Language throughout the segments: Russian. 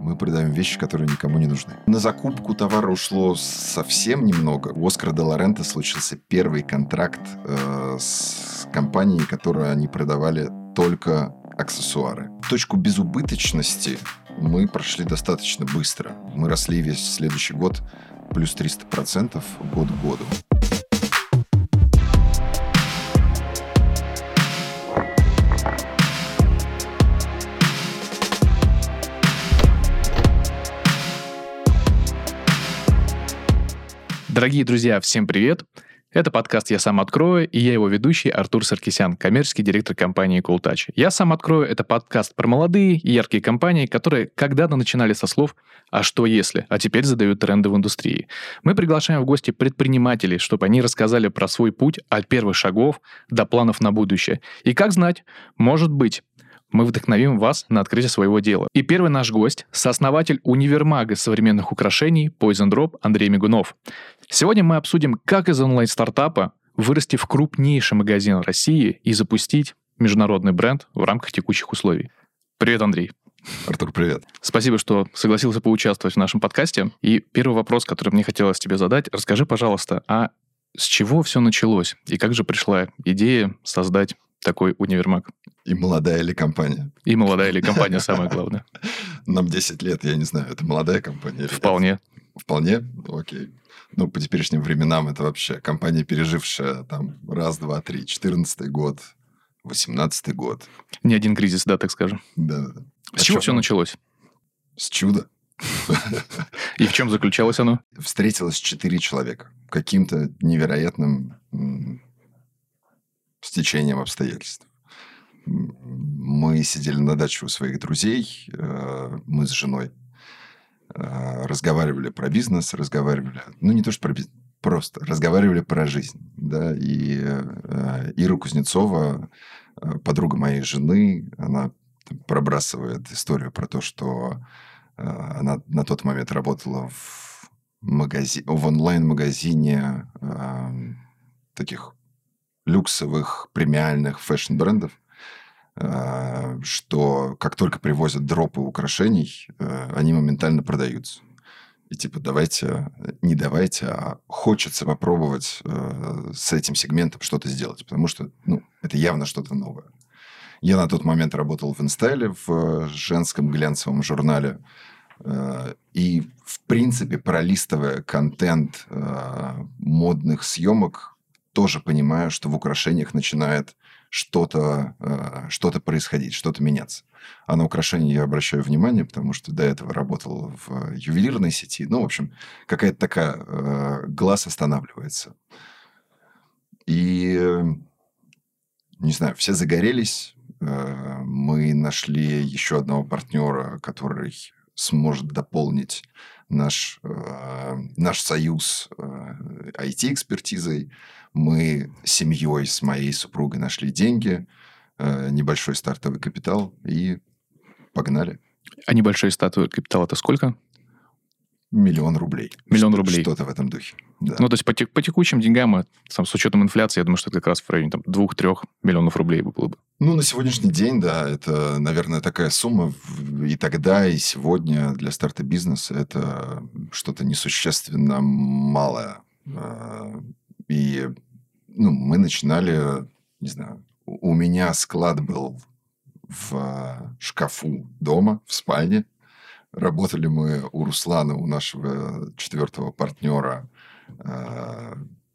Мы продаем вещи, которые никому не нужны. На закупку товара ушло совсем немного. У Оскара де Лорента случился первый контракт э, с компанией, которую они продавали только аксессуары. Точку безубыточности мы прошли достаточно быстро. Мы росли весь следующий год плюс 300% год к году. Дорогие друзья, всем привет! Это подкаст «Я сам открою», и я его ведущий Артур Саркисян, коммерческий директор компании CoolTouch. «Я сам открою» — это подкаст про молодые и яркие компании, которые когда-то начинали со слов «а что если?», а теперь задают тренды в индустрии. Мы приглашаем в гости предпринимателей, чтобы они рассказали про свой путь от первых шагов до планов на будущее. И как знать, может быть, мы вдохновим вас на открытие своего дела. И первый наш гость – сооснователь универмага современных украшений Poison Drop Андрей Мигунов. Сегодня мы обсудим, как из онлайн-стартапа вырасти в крупнейший магазин России и запустить международный бренд в рамках текущих условий. Привет, Андрей. Артур, привет. Спасибо, что согласился поучаствовать в нашем подкасте. И первый вопрос, который мне хотелось тебе задать. Расскажи, пожалуйста, а с чего все началось? И как же пришла идея создать такой универмаг? И молодая ли компания? И молодая ли компания, самое главное. Нам 10 лет, я не знаю, это молодая компания? Вполне. Вполне? Окей. Ну, по теперешним временам это вообще компания, пережившая там раз, два, три, четырнадцатый год, восемнадцатый год. Не один кризис, да, так скажем. Да-да-да. С а чего все началось? С чуда. И в чем заключалось оно? Встретилось четыре человека. Каким-то невероятным стечением обстоятельств. Мы сидели на даче у своих друзей, э, мы с женой э, разговаривали про бизнес, разговаривали, ну не то что про бизнес, просто разговаривали про жизнь, да, и э, Ира Кузнецова, подруга моей жены, она пробрасывает историю про то, что она на тот момент работала в магази... в онлайн-магазине таких люксовых премиальных фэшн-брендов, э, что как только привозят дропы украшений, э, они моментально продаются. И типа давайте, не давайте, а хочется попробовать э, с этим сегментом что-то сделать, потому что ну, это явно что-то новое. Я на тот момент работал в Инстайле, в женском глянцевом журнале. И, в принципе, пролистывая контент модных съемок, тоже понимаю, что в украшениях начинает что-то э, что происходить, что-то меняться. А на украшения я обращаю внимание, потому что до этого работал в ювелирной сети. Ну, в общем, какая-то такая... Э, глаз останавливается. И, не знаю, все загорелись. Э, мы нашли еще одного партнера, который сможет дополнить наш, э, наш союз э, IT-экспертизой. Мы семьей с моей супругой нашли деньги, э, небольшой стартовый капитал и погнали. А небольшой стартовый капитал это сколько? Миллион рублей. Миллион рублей. Что-то в этом духе. Да. Ну, то есть по, тек, по текущим деньгам, там, с учетом инфляции, я думаю, что это как раз в районе там, 2-3 миллионов рублей было бы. Ну, на сегодняшний день, да, это, наверное, такая сумма. И тогда, и сегодня для старта бизнеса это что-то несущественно малое. А, и ну, мы начинали, не знаю, у меня склад был в шкафу дома, в спальне. Работали мы у Руслана, у нашего четвертого партнера, э,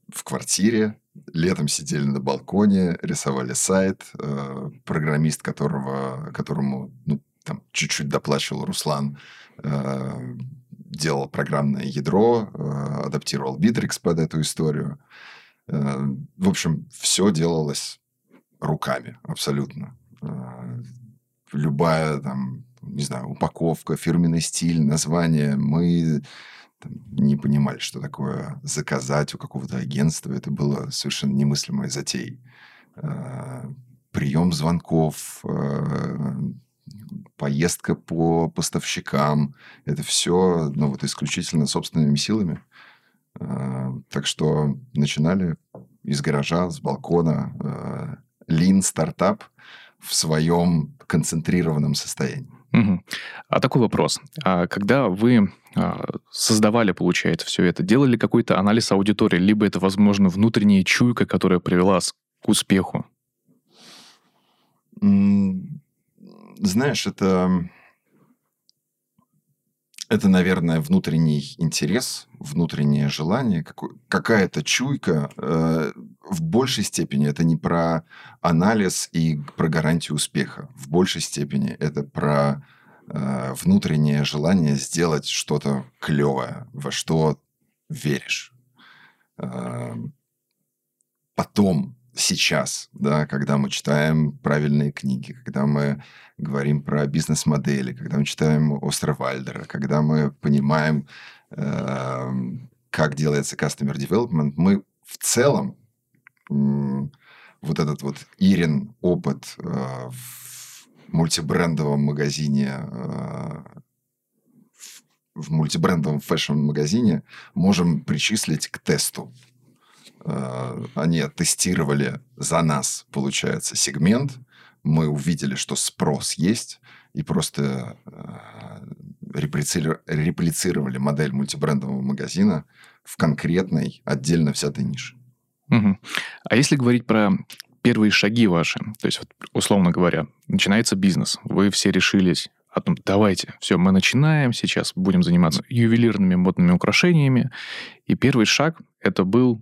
в квартире. Летом сидели на балконе, рисовали сайт. Э, программист, которого, которому ну, там, чуть-чуть доплачивал Руслан, э, делал программное ядро, адаптировал Bittrex под эту историю. В общем, все делалось руками абсолютно. Любая там не знаю, упаковка, фирменный стиль, название. Мы там, не понимали, что такое заказать у какого-то агентства. Это было совершенно немыслимой затеей. А, прием звонков, а, поездка по поставщикам. Это все ну, вот исключительно собственными силами. А, так что начинали из гаража, с балкона. Lean стартап в своем концентрированном состоянии. Угу. А такой вопрос. А когда вы а, создавали, получается, все это, делали какой-то анализ аудитории, либо это, возможно, внутренняя чуйка, которая привела к успеху? Знаешь, это это, наверное, внутренний интерес, внутреннее желание, какая-то чуйка. В большей степени это не про анализ и про гарантию успеха. В большей степени это про э, внутреннее желание сделать что-то клевое, во что веришь. Э, потом сейчас, да, когда мы читаем правильные книги, когда мы говорим про бизнес-модели, когда мы читаем Остервальдера, когда мы понимаем, э, как делается customer development, мы в целом вот этот вот Ирин опыт э, в мультибрендовом магазине э, в мультибрендовом фэшн-магазине можем причислить к тесту. Э, они тестировали за нас, получается, сегмент. Мы увидели, что спрос есть, и просто реплицировали модель мультибрендового магазина в конкретной, отдельно взятой нише. Угу. А если говорить про первые шаги ваши, то есть, вот, условно говоря, начинается бизнес, вы все решились о том, давайте, все, мы начинаем, сейчас будем заниматься ювелирными модными украшениями, и первый шаг это был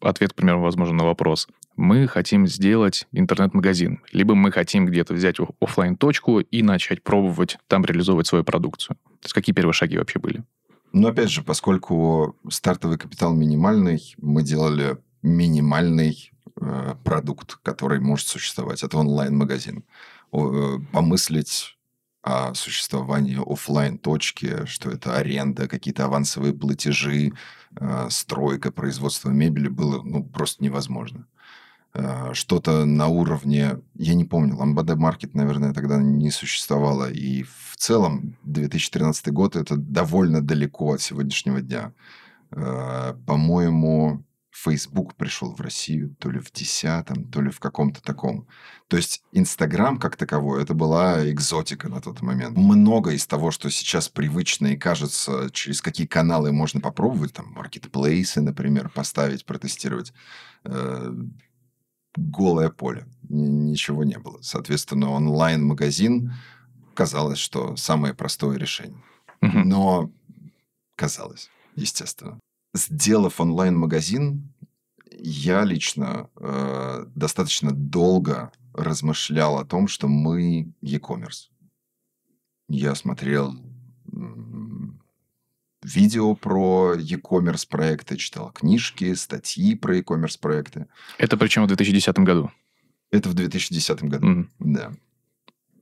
ответ, к примеру, возможно, на вопрос. Мы хотим сделать интернет-магазин, либо мы хотим где-то взять офлайн точку и начать пробовать там реализовывать свою продукцию. То есть какие первые шаги вообще были? Ну, опять же, поскольку стартовый капитал минимальный, мы делали минимальный э, продукт, который может существовать. Это онлайн-магазин. Э, помыслить о существовании офлайн точки что это аренда, какие-то авансовые платежи, э, стройка, производство мебели было ну, просто невозможно. Э, что-то на уровне, я не помню, Ламбаде Маркет, наверное, тогда не существовало. И в целом 2013 год это довольно далеко от сегодняшнего дня. Э, по-моему, Facebook пришел в Россию то ли в десятом, то ли в каком-то таком. То есть Инстаграм как таковой, это была экзотика на тот момент. Много из того, что сейчас привычно и кажется, через какие каналы можно попробовать, там, маркетплейсы, например, поставить, протестировать, э, голое поле. Ничего не было. Соответственно, онлайн-магазин казалось, что самое простое решение. Но казалось, естественно сделав онлайн-магазин, я лично э, достаточно долго размышлял о том, что мы e-commerce. Я смотрел видео про e-commerce проекты, читал книжки, статьи про e-commerce проекты. Это причем в 2010 году? Это в 2010 году, mm-hmm. да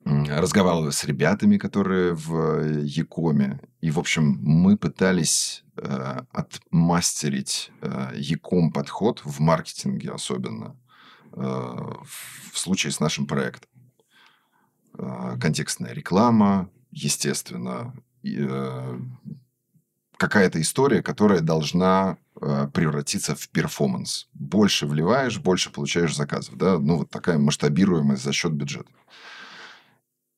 разговаривал с ребятами, которые в Якоме. И, в общем, мы пытались э, отмастерить э, Яком подход в маркетинге особенно э, в случае с нашим проектом. Э, контекстная реклама, естественно, э, какая-то история, которая должна э, превратиться в перформанс. Больше вливаешь, больше получаешь заказов. Да? Ну, вот такая масштабируемость за счет бюджета.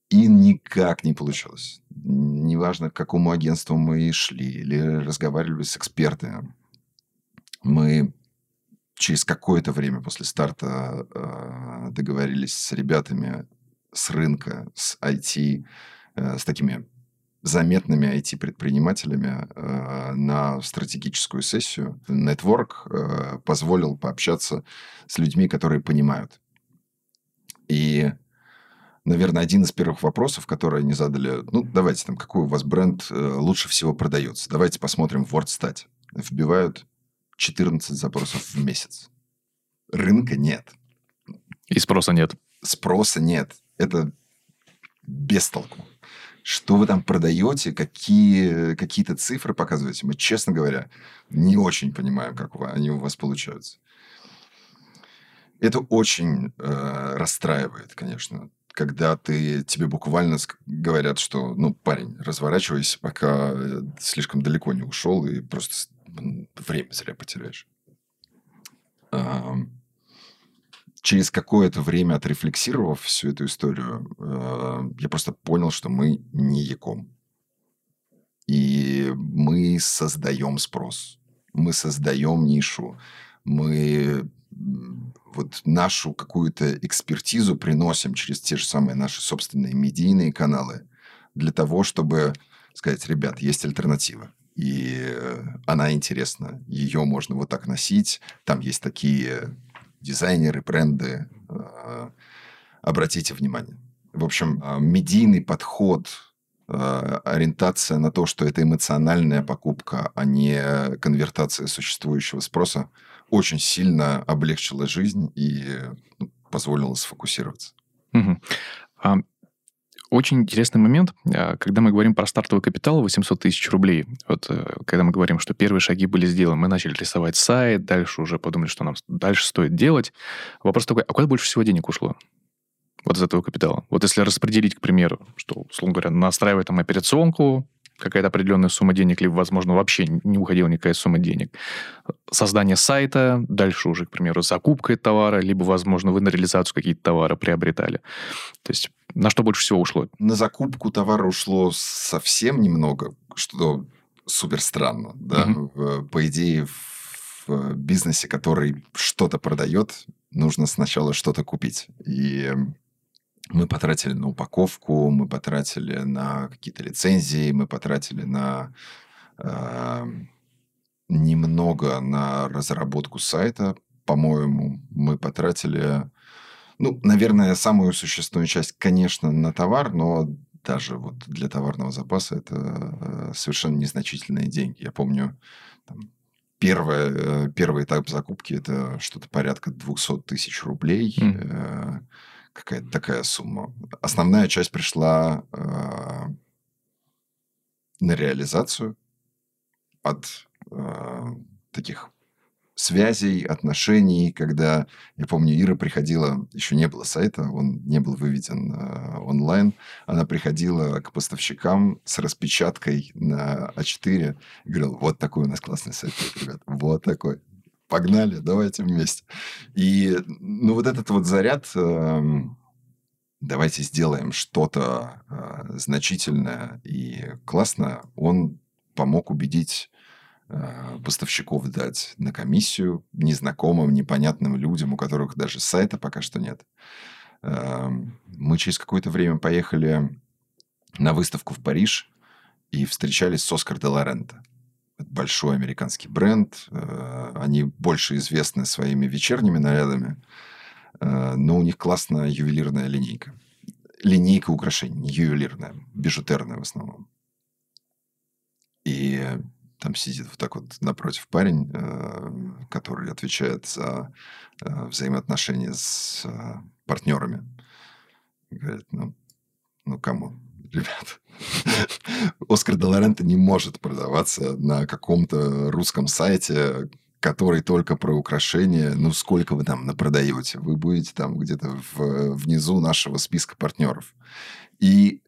И никак не получилось. Неважно, к какому агентству мы шли или разговаривали с экспертами. Мы через какое-то время после старта э, договорились с ребятами с рынка, с IT, э, с такими заметными IT-предпринимателями э, на стратегическую сессию. Network э, позволил пообщаться с людьми, которые понимают. И наверное, один из первых вопросов, которые они задали, ну, давайте там, какой у вас бренд э, лучше всего продается? Давайте посмотрим в WordStat. Вбивают 14 запросов в месяц. Рынка нет. И спроса нет. Спроса нет. Это без толку. Что вы там продаете, какие, какие-то цифры показываете. Мы, честно говоря, не очень понимаем, как они у вас получаются. Это очень э, расстраивает, конечно когда ты, тебе буквально говорят, что, ну, парень, разворачивайся, пока э, слишком далеко не ушел, и просто время зря потеряешь. Через какое-то время отрефлексировав всю эту историю, э, я просто понял, что мы не Яком. И мы создаем спрос. Мы создаем нишу. Мы вот нашу какую-то экспертизу приносим через те же самые наши собственные медийные каналы для того, чтобы сказать, ребят, есть альтернатива. И э, она интересна. Ее можно вот так носить. Там есть такие дизайнеры, бренды. Э, обратите внимание. В общем, э, медийный подход, ориентация на то, что это эмоциональная покупка, а не конвертация существующего спроса, очень сильно облегчила жизнь и ну, позволила сфокусироваться. Угу. Очень интересный момент, а, когда мы говорим про стартовый капитал 800 тысяч рублей. Вот э, когда мы говорим, что первые шаги были сделаны, мы начали рисовать сайт, дальше уже подумали, что нам дальше стоит делать. Вопрос такой, а куда больше всего денег ушло? Вот из этого капитала. Вот если распределить, к примеру, что, условно говоря, настраивать там операционку, какая-то определенная сумма денег, либо, возможно, вообще не уходила никакая сумма денег. Создание сайта, дальше уже, к примеру, закупка товара, либо, возможно, вы на реализацию какие-то товары приобретали. То есть на что больше всего ушло? На закупку товара ушло совсем немного, что супер странно. Да? Угу. По идее, в бизнесе, который что-то продает, нужно сначала что-то купить. И мы потратили на упаковку, мы потратили на какие-то лицензии, мы потратили на э, немного на разработку сайта. По-моему, мы потратили, ну, наверное, самую существенную часть, конечно, на товар, но даже вот для товарного запаса это э, совершенно незначительные деньги. Я помню, там, первое, э, первый этап закупки это что-то порядка 200 тысяч рублей. Mm какая-то такая сумма. Основная часть пришла э, на реализацию от э, таких связей, отношений, когда, я помню, Ира приходила, еще не было сайта, он не был выведен э, онлайн, она приходила к поставщикам с распечаткой на А4 и говорила, вот такой у нас классный сайт, ребят, вот такой погнали, давайте вместе. И, ну, вот этот вот заряд, э, давайте сделаем что-то э, значительное и классное, он помог убедить э, поставщиков дать на комиссию незнакомым, непонятным людям, у которых даже сайта пока что нет. Э, мы через какое-то время поехали на выставку в Париж и встречались с Оскар де Лоренто большой американский бренд. Э, они больше известны своими вечерними нарядами, э, но у них классная ювелирная линейка. Линейка украшений, не ювелирная, бижутерная в основном. И там сидит вот так вот напротив парень, э, который отвечает за взаимоотношения с партнерами. Говорит, ну, ну кому, ребят, Оскар де Лоренто не может продаваться на каком-то русском сайте, который только про украшения. Ну, сколько вы там напродаете? Вы будете там где-то в, внизу нашего списка партнеров. И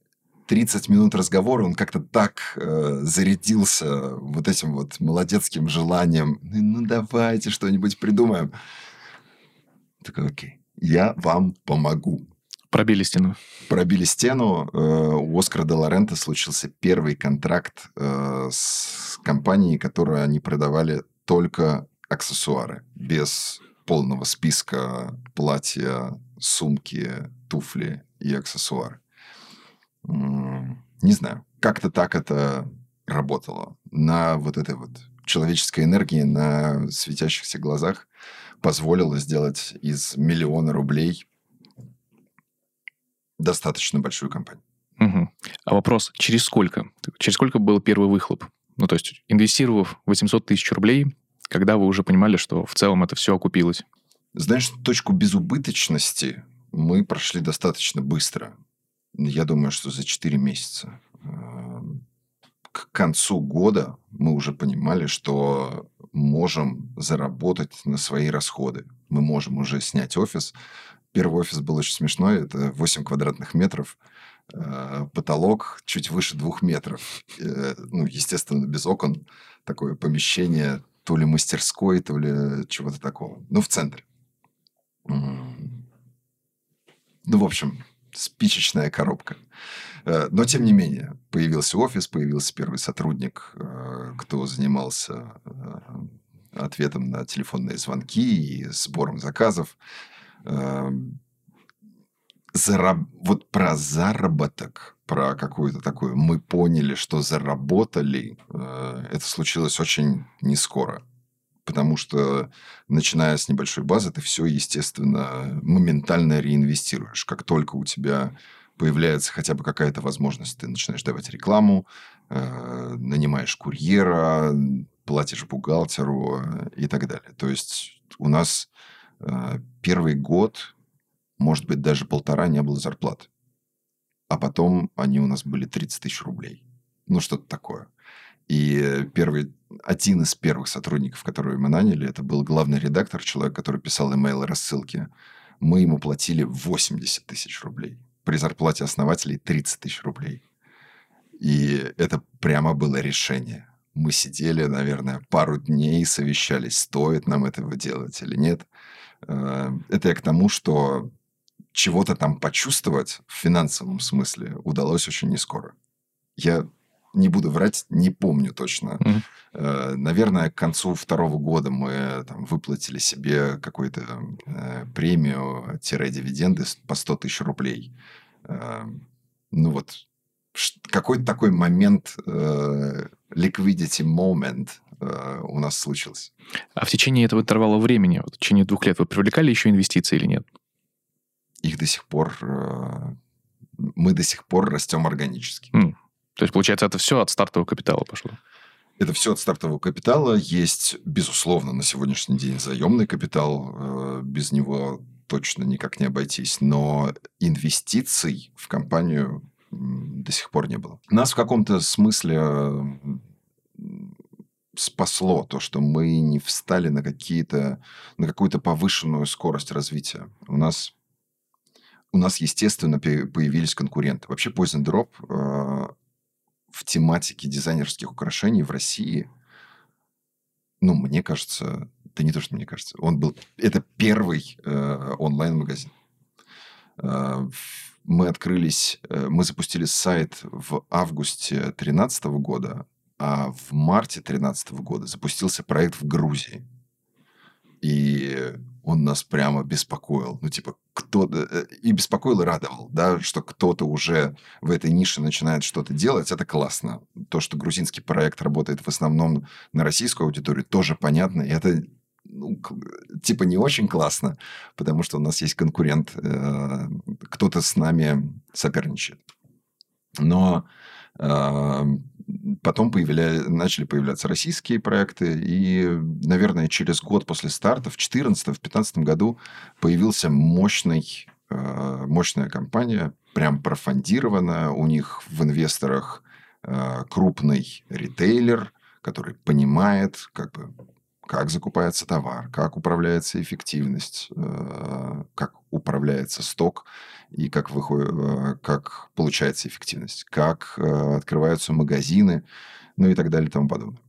30 минут разговора он как-то так э, зарядился вот этим вот молодецким желанием. Ну, давайте что-нибудь придумаем. Такой, окей, я вам помогу. Пробили стену. Пробили стену. Э, у Оскара де Лорента случился первый контракт э, с компанией, которую они продавали только аксессуары, без полного списка платья, сумки, туфли и аксессуары. Не знаю, как-то так это работало. На вот этой вот человеческой энергии, на светящихся глазах позволило сделать из миллиона рублей достаточно большую компанию. Угу. А вопрос, через сколько? Через сколько был первый выхлоп? Ну, то есть, инвестировав 800 тысяч рублей, когда вы уже понимали, что в целом это все окупилось? Знаешь, точку безубыточности мы прошли достаточно быстро. Я думаю, что за 4 месяца. Эм, к концу года мы уже понимали, что можем заработать на свои расходы. Мы можем уже снять офис, Первый офис был очень смешной. Это 8 квадратных метров. Э, потолок чуть выше двух метров. Э, ну, естественно, без окон. Такое помещение то ли мастерской, то ли чего-то такого. Ну, в центре. Ну, в общем, спичечная коробка. Э, но, тем не менее, появился офис, появился первый сотрудник, э, кто занимался ответом на телефонные звонки и сбором заказов. Зараб... Вот про заработок, про какую-то такую... Мы поняли, что заработали. Это случилось очень не скоро потому что, начиная с небольшой базы, ты все, естественно, моментально реинвестируешь. Как только у тебя появляется хотя бы какая-то возможность, ты начинаешь давать рекламу, э, нанимаешь курьера, платишь бухгалтеру э, и так далее. То есть у нас э, первый год, может быть, даже полтора не было зарплат. А потом они у нас были 30 тысяч рублей. Ну, что-то такое. И первый, один из первых сотрудников, которые мы наняли, это был главный редактор, человек, который писал имейлы рассылки. Мы ему платили 80 тысяч рублей. При зарплате основателей 30 тысяч рублей. И это прямо было решение. Мы сидели, наверное, пару дней, совещались, стоит нам этого делать или нет. Э, это я к тому, что чего-то там почувствовать в финансовом смысле удалось очень не скоро. Я не буду врать, не помню точно. Mm-hmm. Наверное, к концу второго года мы там, выплатили себе какую-то э, премию-дивиденды по 100 тысяч рублей. Ну вот, какой-то такой момент, э, liquidity moment э, у нас случился. А в течение этого интервала времени, вот, в течение двух лет, вы привлекали еще инвестиции или нет? Их до сих пор... Э, мы до сих пор растем органически. Mm. То есть, получается, это все от стартового капитала пошло? Это все от стартового капитала. Есть, безусловно, на сегодняшний день заемный капитал. Э, без него точно никак не обойтись. Но инвестиций в компанию до сих пор не было. Нас в каком-то смысле спасло то, что мы не встали на какие-то на какую-то повышенную скорость развития. У нас у нас, естественно, появились конкуренты. Вообще, Poison Drop э, в тематике дизайнерских украшений в России, ну, мне кажется, да не то, что мне кажется, он был... Это первый э, онлайн-магазин. Э, мы открылись, э, мы запустили сайт в августе 2013 года, а в марте 2013 года запустился проект в Грузии. И он нас прямо беспокоил. Ну, типа, кто-то... Э, и беспокоил, и радовал, да, что кто-то уже в этой нише начинает что-то делать. Это классно. То, что грузинский проект работает в основном на российскую аудиторию, тоже понятно. И это ну, типа не очень классно, потому что у нас есть конкурент, э, кто-то с нами соперничает. Но э, потом появля... начали появляться российские проекты, и, наверное, через год после старта, в 2014-2015 году, появился мощный, э, мощная компания, прям профондированная, у них в инвесторах крупный ритейлер, который понимает, как бы, как закупается товар, как управляется эффективность, э, как управляется сток и как, выходит, э, как получается эффективность, как э, открываются магазины, ну и так далее и тому подобное.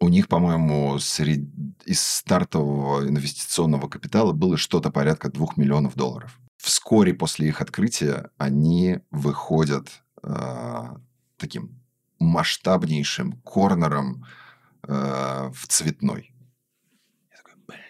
У них, по-моему, сред... из стартового инвестиционного капитала было что-то порядка 2 миллионов долларов. Вскоре после их открытия они выходят э, таким масштабнейшим корнером э, в цветной. Я такой, блин,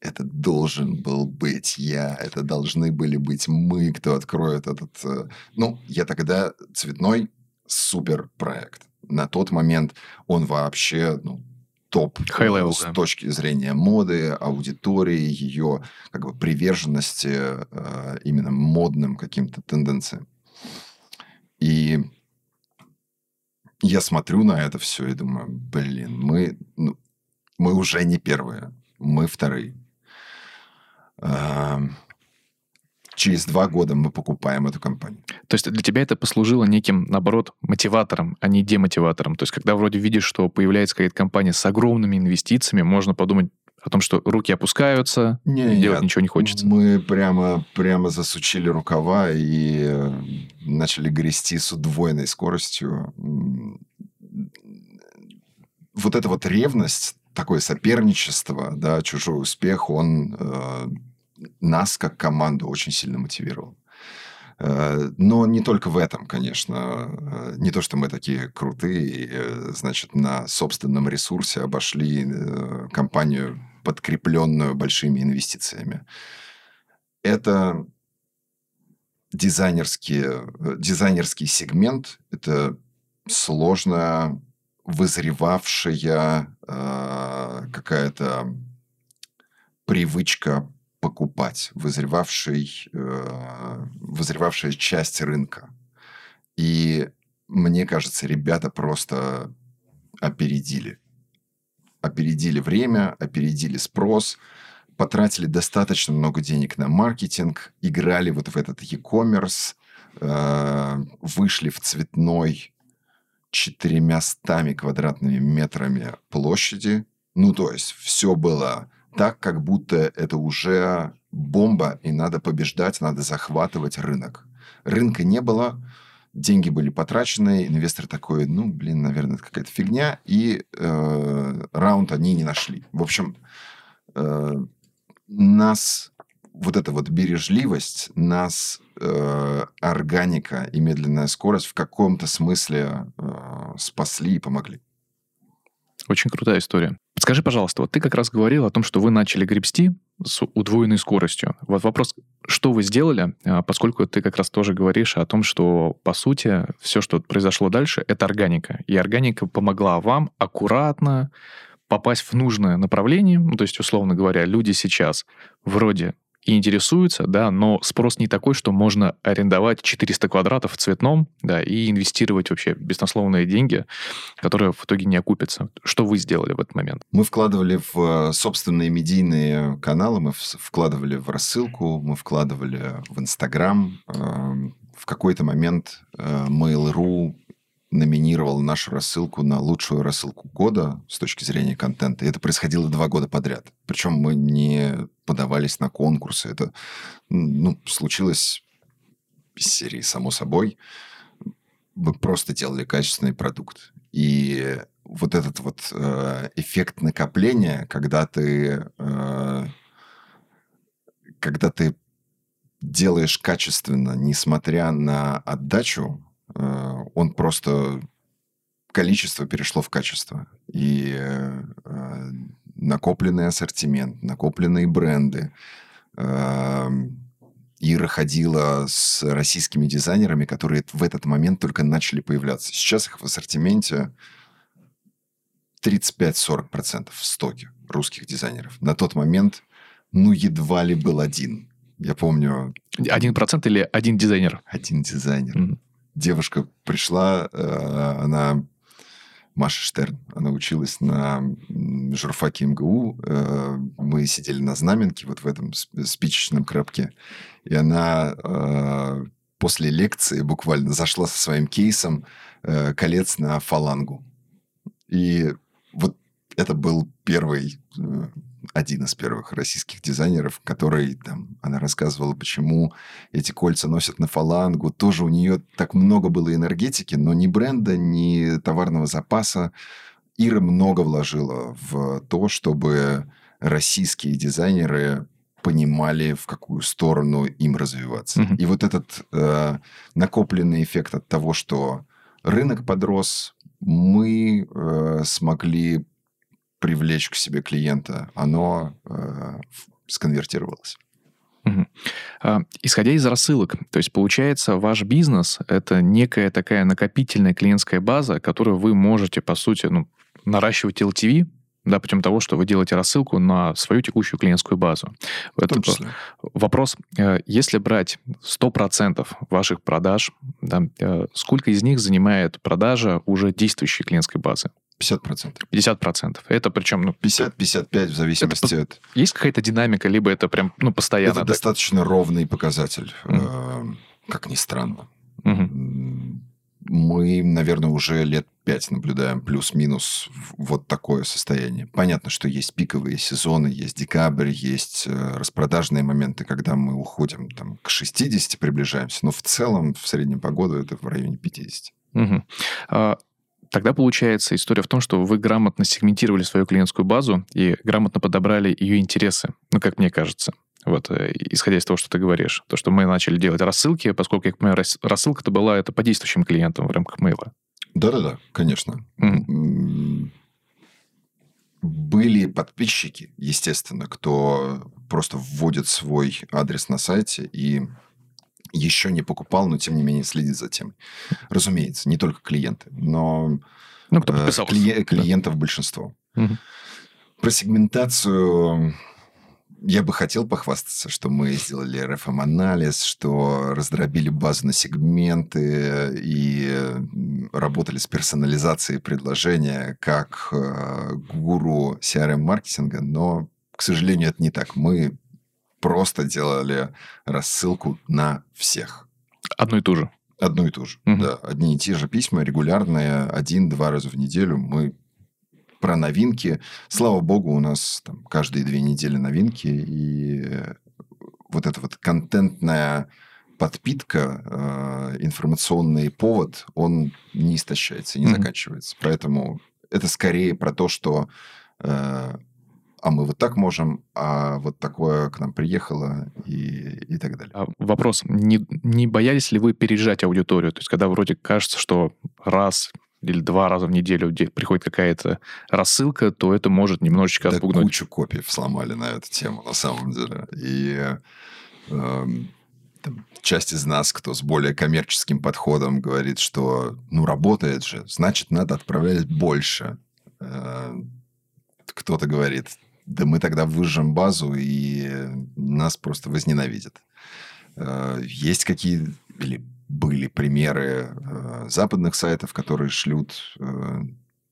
это должен был быть я, это должны были быть мы, кто откроет этот... Э... Ну, я тогда цветной супер проект. На тот момент он вообще ну, топ level, с да. точки зрения моды, аудитории, ее как бы приверженности э, именно модным каким-то тенденциям. И я смотрю на это все и думаю, блин, мы, ну, мы уже не первые, мы вторые. Через два года мы покупаем эту компанию. То есть для тебя это послужило неким, наоборот, мотиватором, а не демотиватором. То есть когда вроде видишь, что появляется какая-то компания с огромными инвестициями, можно подумать, о том, что руки опускаются, не, и делать нет, ничего не хочется. Мы прямо, прямо засучили рукава и э, начали грести с удвоенной скоростью. Вот эта вот ревность, такое соперничество, да, чужой успех, он, э, нас, как команду, очень сильно мотивировал. Э, но не только в этом, конечно. Э, не то, что мы такие крутые, значит, на собственном ресурсе обошли компанию, подкрепленную большими инвестициями. Это дизайнерский, дизайнерский сегмент. Это сложная, вызревавшая какая-то привычка покупать, вызревавший, э, вызревавшая часть рынка. И мне кажется, ребята просто опередили. Опередили время, опередили спрос, потратили достаточно много денег на маркетинг, играли вот в этот e-commerce, э, вышли в цветной четырьмястами квадратными метрами площади. Ну, то есть все было так, как будто это уже бомба, и надо побеждать, надо захватывать рынок. Рынка не было, деньги были потрачены, инвестор такой, ну, блин, наверное, это какая-то фигня, и э, раунд они не нашли. В общем, э, нас вот эта вот бережливость, нас э, органика и медленная скорость в каком-то смысле э, спасли и помогли. Очень крутая история. Скажи, пожалуйста, вот ты как раз говорил о том, что вы начали гребсти с удвоенной скоростью. Вот вопрос, что вы сделали, а, поскольку ты как раз тоже говоришь о том, что, по сути, все, что произошло дальше, это органика. И органика помогла вам аккуратно попасть в нужное направление. Ну, то есть, условно говоря, люди сейчас вроде и интересуются, да, но спрос не такой, что можно арендовать 400 квадратов в цветном, да, и инвестировать вообще беснословные деньги, которые в итоге не окупятся. Что вы сделали в этот момент? Мы вкладывали в э, собственные медийные каналы, мы вкладывали в рассылку, мы вкладывали в Инстаграм. Эм, в какой-то момент э, Mail.ru номинировал нашу рассылку на лучшую рассылку года с точки зрения контента. И это происходило два года подряд. Причем мы не подавались на конкурсы. Это ну, случилось из серии «Само собой». Мы просто делали качественный продукт. И вот этот вот э, эффект накопления, когда ты, э, когда ты делаешь качественно, несмотря на отдачу, он просто количество перешло в качество. И э, накопленный ассортимент, накопленные бренды. Э, Ира ходила с российскими дизайнерами, которые в этот момент только начали появляться. Сейчас их в ассортименте 35-40% в стоке русских дизайнеров. На тот момент, ну, едва ли был один. Я помню... Один процент или один дизайнер? Один дизайнер. Mm-hmm девушка пришла, э, она Маша Штерн. Она училась на журфаке МГУ. Э, мы сидели на знаменке вот в этом спичечном крабке. И она э, после лекции буквально зашла со своим кейсом колец на фалангу. И вот это был первый один из первых российских дизайнеров, который там, она рассказывала, почему эти кольца носят на фалангу. Тоже у нее так много было энергетики, но ни бренда, ни товарного запаса. Ира много вложила в то, чтобы российские дизайнеры понимали, в какую сторону им развиваться. Mm-hmm. И вот этот э, накопленный эффект от того, что рынок подрос, мы э, смогли привлечь к себе клиента, оно э, сконвертировалось. Угу. исходя из рассылок, то есть получается ваш бизнес это некая такая накопительная клиентская база, которую вы можете по сути ну, наращивать LTV, да, путем того, что вы делаете рассылку на свою текущую клиентскую базу. Это вопрос, э, если брать 100% ваших продаж, да, э, сколько из них занимает продажа уже действующей клиентской базы? 50%. 50%. Это причем... Ну, 50-55 в зависимости это, от... Есть какая-то динамика, либо это прям ну, постоянно? Это так? достаточно ровный показатель, mm. э, как ни странно. Mm-hmm. Мы, наверное, уже лет пять наблюдаем плюс-минус вот такое состояние. Понятно, что есть пиковые сезоны, есть декабрь, есть э, распродажные моменты, когда мы уходим там, к 60, приближаемся, но в целом в среднем по году это в районе 50. Угу. Тогда получается история в том, что вы грамотно сегментировали свою клиентскую базу и грамотно подобрали ее интересы, ну, как мне кажется. вот, э, исходя из того, что ты говоришь. То, что мы начали делать рассылки, поскольку, как мы, рассылка-то была это по действующим клиентам в рамках мейла. Да-да-да, конечно. Mm. Были подписчики, естественно, кто просто вводит свой адрес на сайте и еще не покупал, но тем не менее следит за тем. Разумеется, не только клиенты, но ну, кто подписался. Кли- клиентов да. большинство. Угу. Про сегментацию я бы хотел похвастаться, что мы сделали RFM-анализ, что раздробили базу на сегменты и работали с персонализацией предложения как э, гуру CRM-маркетинга, но, к сожалению, это не так. Мы просто делали рассылку на всех. Одну и ту же. Одну и ту же, угу. да. Одни и те же письма регулярные, один-два раза в неделю мы про новинки. Слава богу, у нас там каждые две недели новинки, и вот эта вот контентная подпитка, э, информационный повод, он не истощается, не mm-hmm. заканчивается. Поэтому это скорее про то, что э, а мы вот так можем, а вот такое к нам приехало и, и так далее. А вопрос, не, не боялись ли вы переезжать аудиторию? То есть, когда вроде кажется, что раз или два раза в неделю где приходит какая-то рассылка, то это может немножечко да отпугнуть. кучу копий сломали на эту тему, на самом деле. И э, там, часть из нас, кто с более коммерческим подходом, говорит, что ну работает же, значит, надо отправлять больше. Э, кто-то говорит, да мы тогда выжжем базу, и нас просто возненавидят. Э, есть какие или были примеры э, западных сайтов, которые шлют э,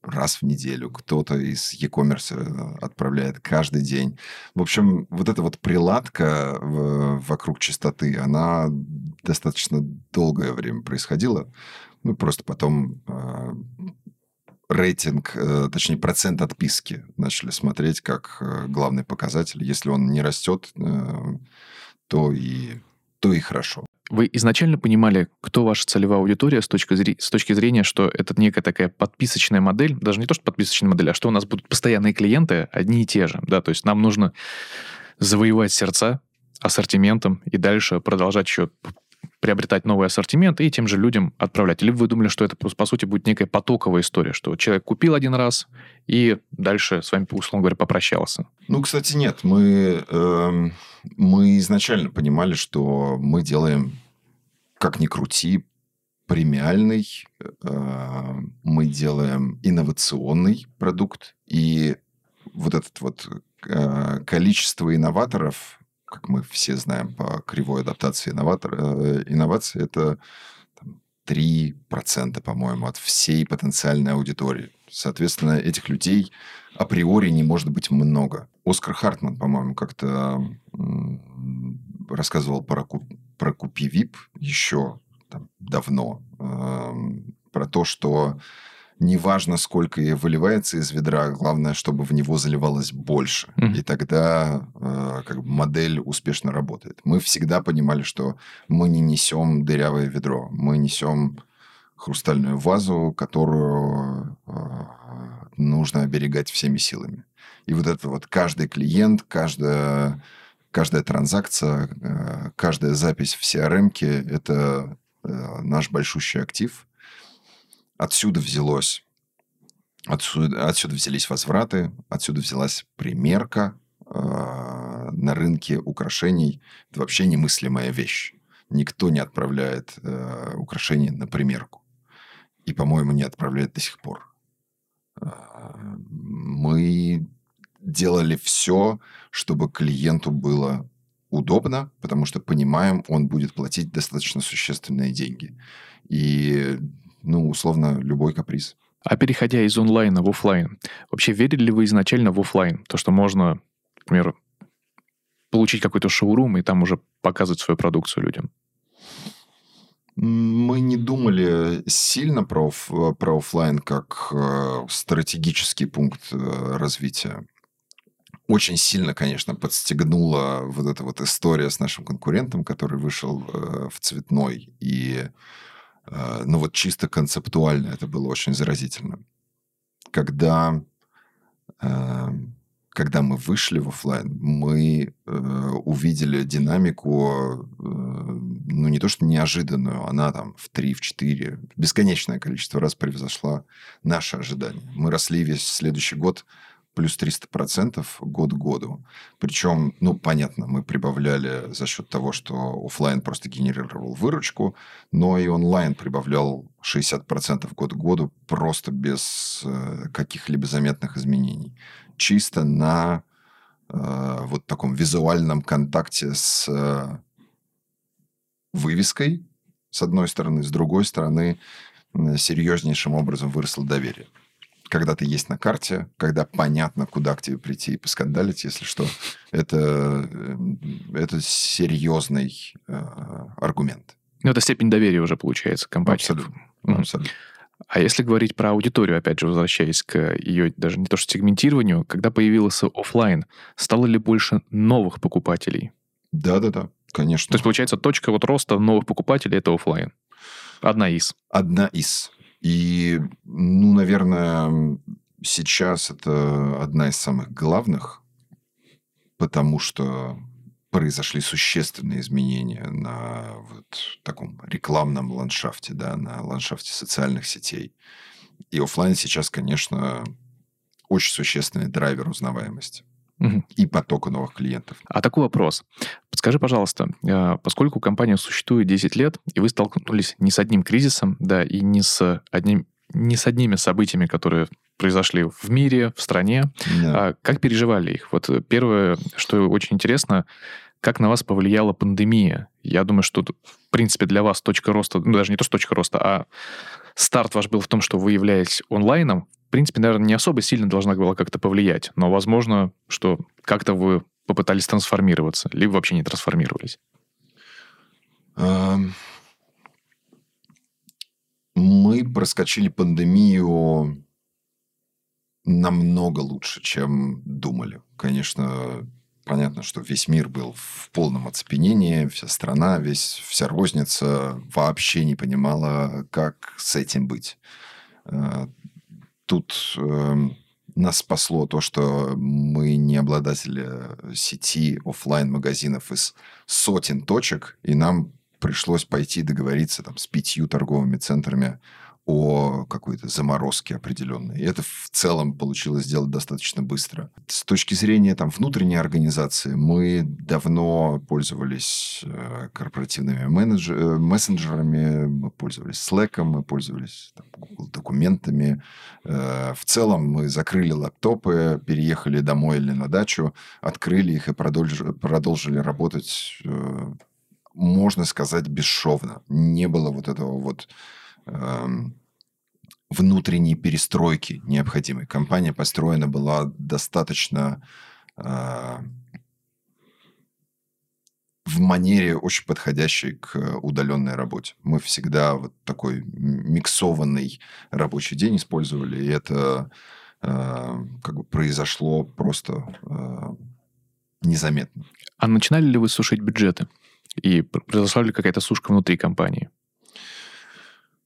раз в неделю, кто-то из e-commerce отправляет каждый день. В общем, вот эта вот приладка вокруг чистоты, она достаточно долгое время происходила. Ну, просто потом рейтинг, э, точнее, процент отписки начали смотреть как э, главный показатель. Если он не растет, э, то и, то и хорошо. Вы изначально понимали, кто ваша целевая аудитория с точки, зрения, с точки зрения, что это некая такая подписочная модель, даже не то, что подписочная модель, а что у нас будут постоянные клиенты, одни и те же, да, то есть нам нужно завоевать сердца ассортиментом и дальше продолжать еще приобретать новый ассортимент и тем же людям отправлять? Или вы думали, что это, по сути, будет некая потоковая история, что человек купил один раз и дальше с вами, условно говоря, попрощался? Ну, кстати, нет. Мы, э, мы изначально понимали, что мы делаем, как ни крути, премиальный, э, мы делаем инновационный продукт, и вот этот вот э, количество инноваторов, как мы все знаем по кривой адаптации инноватор, э, это там, 3%, по-моему, от всей потенциальной аудитории. Соответственно, этих людей априори не может быть много. Оскар Хартман, по-моему, как-то рассказывал про, про Купи Вип еще там, давно, э, про то, что неважно, сколько и выливается из ведра, главное, чтобы в него заливалось больше. Mm-hmm. И тогда э, как бы модель успешно работает. Мы всегда понимали, что мы не несем дырявое ведро, мы несем хрустальную вазу, которую э, нужно оберегать всеми силами. И вот это вот каждый клиент, каждая, каждая транзакция, э, каждая запись в CRM – это э, наш большущий актив – Отсюда взялось, отсюда, отсюда взялись возвраты, отсюда взялась примерка э, на рынке украшений. Это вообще немыслимая вещь. Никто не отправляет э, украшения на примерку. И, по-моему, не отправляет до сих пор. Э, мы делали все, чтобы клиенту было удобно, потому что понимаем, он будет платить достаточно существенные деньги. И ну, условно, любой каприз. А переходя из онлайна в офлайн, вообще верили ли вы изначально в офлайн? То, что можно, например, получить какой-то шоурум и там уже показывать свою продукцию людям? Мы не думали сильно про, про офлайн как э, стратегический пункт э, развития. Очень сильно, конечно, подстегнула вот эта вот история с нашим конкурентом, который вышел э, в цветной и ну вот чисто концептуально это было очень заразительно. Когда, э, когда мы вышли в офлайн, мы э, увидели динамику, э, ну, не то что неожиданную, она там в 3, в 4, бесконечное количество раз превзошла наши ожидания. Мы росли весь следующий год плюс 300% год к году. Причем, ну, понятно, мы прибавляли за счет того, что офлайн просто генерировал выручку, но и онлайн прибавлял 60% год к году просто без э, каких-либо заметных изменений. Чисто на э, вот таком визуальном контакте с э, вывеской, с одной стороны, с другой стороны, серьезнейшим образом выросло доверие когда ты есть на карте, когда понятно, куда к тебе прийти и поскандалить, если что, это, э, это серьезный э, аргумент. Ну, это степень доверия уже получается компании. Абсолютно. Mm-hmm. Абсолютно. А если говорить про аудиторию, опять же, возвращаясь к ее даже не то что сегментированию, когда появился офлайн, стало ли больше новых покупателей? Да-да-да, конечно. То есть, получается, точка вот роста новых покупателей – это офлайн. Одна из. Одна из. И, ну, наверное, сейчас это одна из самых главных, потому что произошли существенные изменения на вот таком рекламном ландшафте, да, на ландшафте социальных сетей. И офлайн сейчас, конечно, очень существенный драйвер узнаваемости угу. и потока новых клиентов. А такой вопрос. Подскажи, пожалуйста, э, поскольку компания существует 10 лет, и вы столкнулись не с одним кризисом, да, и не с одним не с одними событиями, которые произошли в мире, в стране. Да. А как переживали их? Вот первое, что очень интересно, как на вас повлияла пандемия? Я думаю, что, в принципе, для вас точка роста, ну, даже не то, что точка роста, а старт ваш был в том, что вы являетесь онлайном, в принципе, наверное, не особо сильно должна была как-то повлиять. Но, возможно, что как-то вы попытались трансформироваться, либо вообще не трансформировались. Мы проскочили пандемию намного лучше, чем думали. Конечно, понятно, что весь мир был в полном оцепенении, вся страна, весь, вся розница вообще не понимала, как с этим быть. Э, тут э, нас спасло то, что мы не обладатели сети офлайн магазинов из сотен точек, и нам пришлось пойти договориться там, с пятью торговыми центрами о какой-то заморозке определенной. И это в целом получилось сделать достаточно быстро. С точки зрения там, внутренней организации, мы давно пользовались э, корпоративными менеджер, э, мессенджерами, мы пользовались Slack, мы пользовались там, Google документами. Э, в целом мы закрыли лаптопы, переехали домой или на дачу, открыли их и продолжили, продолжили работать, можно сказать, бесшовно. Не было вот этого вот внутренней перестройки необходимой. Компания построена была достаточно э, в манере очень подходящей к удаленной работе. Мы всегда вот такой миксованный рабочий день использовали, и это э, как бы произошло просто э, незаметно. А начинали ли вы сушить бюджеты? И произошла ли какая-то сушка внутри компании?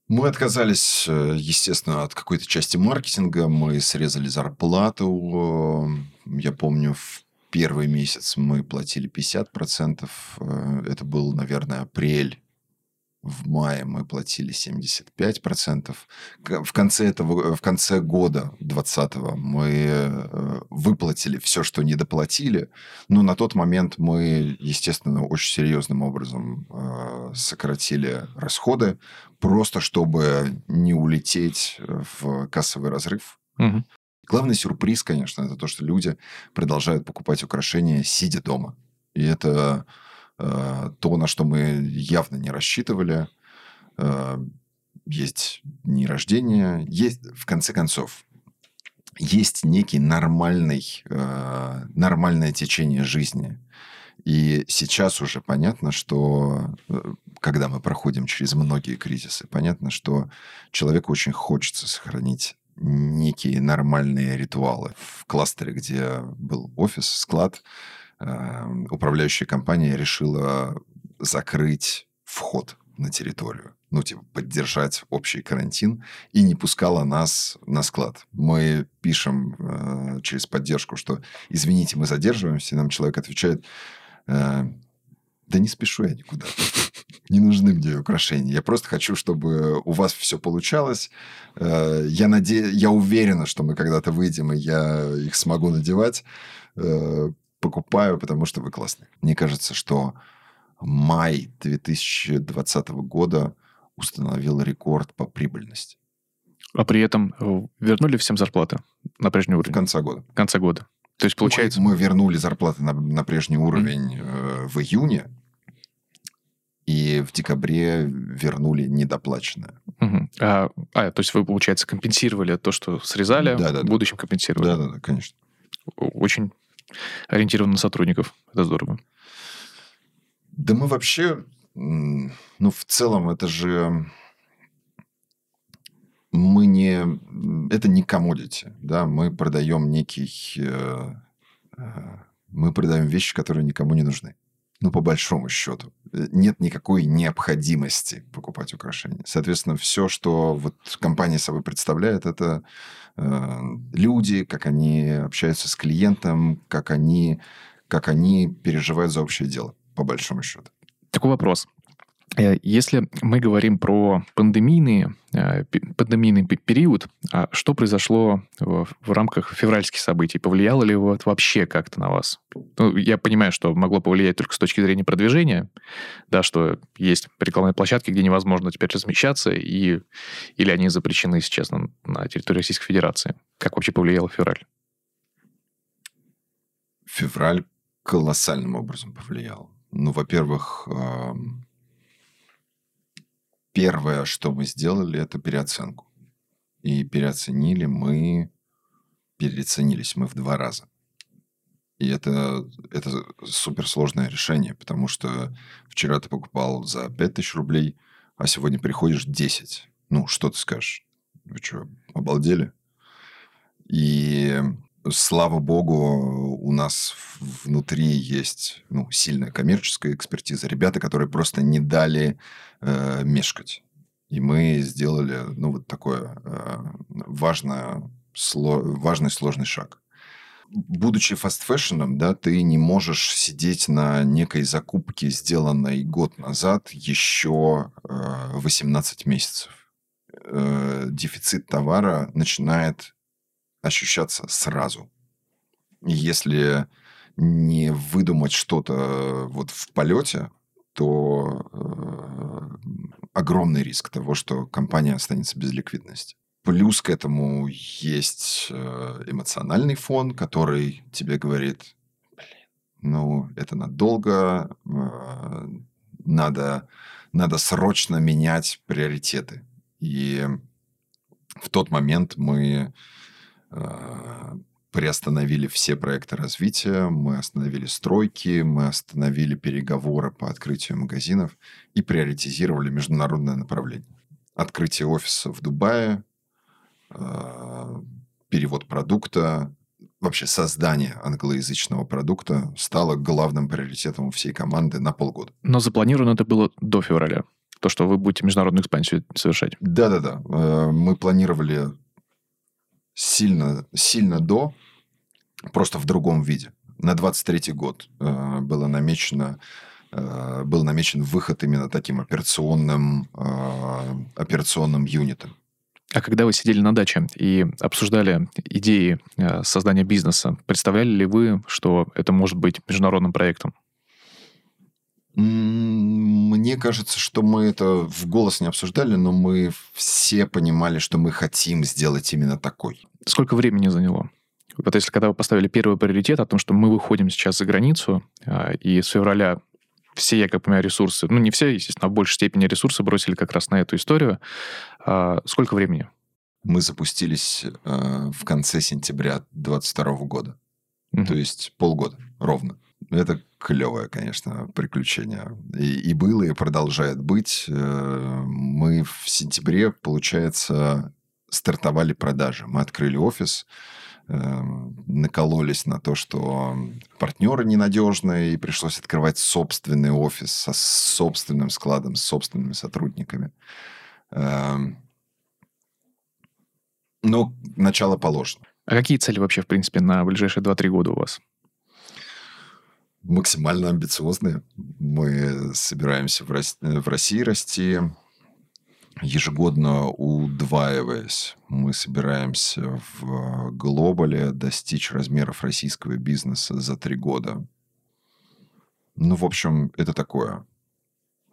Мы отказались, э, естественно, от какой-то части маркетинга. Мы срезали зарплату. Я помню, в первый месяц мы платили 50%. Э, это был, наверное, апрель в мае мы платили 75%. В конце, этого, в конце года 2020 мы э, выплатили все, что не доплатили. Но на тот момент мы, естественно, очень серьезным образом э, сократили расходы, просто чтобы не улететь в кассовый разрыв. Угу. Главный сюрприз, конечно, это то, что люди продолжают покупать украшения, сидя дома. И это то, на что мы явно не рассчитывали. Э, есть дни рождения, есть, в конце концов, есть некий нормальный, э, нормальное течение жизни. И сейчас уже понятно, что когда мы проходим через многие кризисы, понятно, что человеку очень хочется сохранить некие нормальные ритуалы. В кластере, где был офис, склад, управляющая компания решила закрыть вход на территорию. Ну, типа, поддержать общий карантин и не пускала нас на склад. Мы пишем э, через поддержку, что извините, мы задерживаемся, и нам человек отвечает, э, да не спешу я никуда. Не нужны мне украшения. Я просто хочу, чтобы у вас все получалось. Э, я, наде... я уверена, что мы когда-то выйдем, и я их смогу надевать. Э, покупаю, потому что вы классные. Мне кажется, что май 2020 года установил рекорд по прибыльности. А при этом э, вернули всем зарплаты на прежний уровень? В конце года. В конце года. То есть, получается... Мы, мы вернули зарплаты на, на прежний уровень mm-hmm. э, в июне, и в декабре вернули недоплаченное. Угу. А, а, то есть вы, получается, компенсировали то, что срезали, да, да, в будущем компенсировали? Да, да, да, конечно. Очень ориентирован на сотрудников. Это здорово. Да мы вообще, ну, в целом, это же мы не... Это не комодити, да, мы продаем некий... Э, э, мы продаем вещи, которые никому не нужны. Ну, по большому счету. Э, нет никакой необходимости покупать украшения. Соответственно, все, что вот компания собой представляет, это э, люди, как они общаются с клиентом, как они, как они переживают за общее дело, по большому счету. Такой вопрос. Э, если мы говорим про пандемийный, э, пандемийный период, а что произошло в, в рамках февральских событий? Повлияло ли это вообще как-то на вас? Ну, я понимаю, что могло повлиять только с точки зрения продвижения, да, что есть рекламные площадки, где невозможно теперь размещаться, и, или они запрещены сейчас на, на территории Российской Федерации. Как вообще повлиял февраль? Февраль колоссальным образом повлиял. Ну, во-первых, Первое, что мы сделали, это переоценку. И переоценили мы, переоценились мы в два раза. И это, это суперсложное решение, потому что вчера ты покупал за 5000 рублей, а сегодня приходишь 10. Ну, что ты скажешь? Вы что, обалдели? И слава богу, у нас внутри есть ну, сильная коммерческая экспертиза. Ребята, которые просто не дали э, мешкать. И мы сделали ну, вот такое э, важное, сло, важный сложный шаг. Будучи фастфэшеном, да, ты не можешь сидеть на некой закупке, сделанной год назад, еще э, 18 месяцев. Э, дефицит товара начинает ощущаться сразу. Если не выдумать что-то вот в полете, то э, огромный риск того, что компания останется без ликвидности. Плюс к этому есть э, эмоциональный фон, который тебе говорит, ну, это надолго, э, надо, надо срочно менять приоритеты. И в тот момент мы приостановили все проекты развития, мы остановили стройки, мы остановили переговоры по открытию магазинов и приоритизировали международное направление. Открытие офиса в Дубае, э, перевод продукта, вообще создание англоязычного продукта стало главным приоритетом у всей команды на полгода. Но запланировано это было до февраля, то, что вы будете международную экспансию совершать. Да-да-да. Э, мы планировали сильно, сильно до, просто в другом виде. На 23 год э, было намечено э, был намечен выход именно таким операционным, э, операционным юнитом. А когда вы сидели на даче и обсуждали идеи э, создания бизнеса, представляли ли вы, что это может быть международным проектом? Мне кажется, что мы это в голос не обсуждали, но мы все понимали, что мы хотим сделать именно такой. Сколько времени заняло? Вот если когда вы поставили первый приоритет о том, что мы выходим сейчас за границу, а, и с февраля все, я как понимаю, ресурсы, ну не все, естественно, а в большей степени ресурсы бросили как раз на эту историю. А, сколько времени? Мы запустились э, в конце сентября 2022 года. Угу. То есть полгода ровно. Это клевое, конечно, приключение. И, и было, и продолжает быть. Э, мы в сентябре, получается, стартовали продажи. Мы открыли офис, Эм, накололись на то, что партнеры ненадежные, и пришлось открывать собственный офис со собственным складом, с собственными сотрудниками. Эм, но начало положено. А какие цели вообще, в принципе, на ближайшие 2-3 года у вас? Максимально амбициозные. Мы собираемся в России расти, ежегодно удваиваясь, мы собираемся в глобале достичь размеров российского бизнеса за три года. Ну, в общем, это такое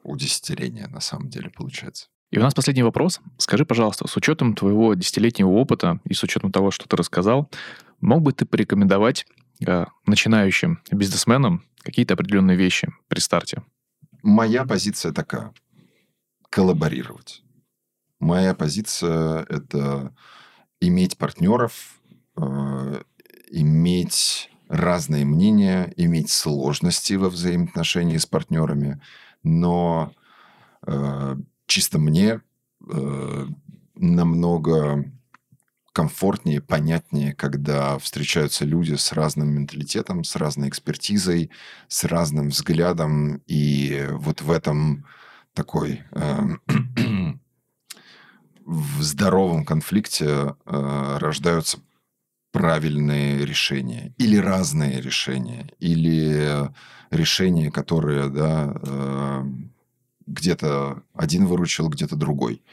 удесятерение на самом деле получается. И у нас последний вопрос. Скажи, пожалуйста, с учетом твоего десятилетнего опыта и с учетом того, что ты рассказал, мог бы ты порекомендовать начинающим бизнесменам какие-то определенные вещи при старте? Моя позиция такая. Коллаборировать. Моя позиция – это иметь партнеров, э, иметь разные мнения, иметь сложности во взаимоотношении с партнерами, но э, чисто мне э, намного комфортнее, понятнее, когда встречаются люди с разным менталитетом, с разной экспертизой, с разным взглядом, и вот в этом такой э, в здоровом конфликте э, рождаются правильные решения или разные решения или решения, которые да, э, где-то один выручил, где-то другой,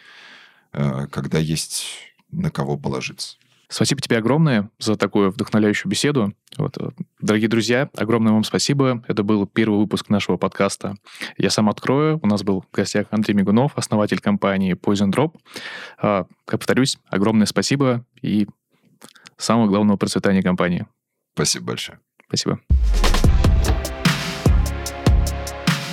э, когда есть на кого положиться. Спасибо тебе огромное за такую вдохновляющую беседу. Вот. Дорогие друзья, огромное вам спасибо. Это был первый выпуск нашего подкаста. Я сам открою. У нас был в гостях Андрей Мигунов, основатель компании Poison Drop. А, как повторюсь, огромное спасибо и самого главного процветания компании. Спасибо большое. Спасибо.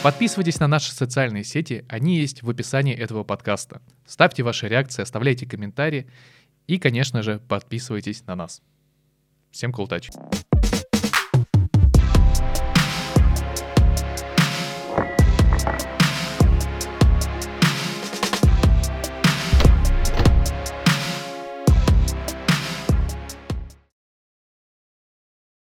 Подписывайтесь на наши социальные сети, они есть в описании этого подкаста. Ставьте ваши реакции, оставляйте комментарии и, конечно же, подписывайтесь на нас. Всем cool touch.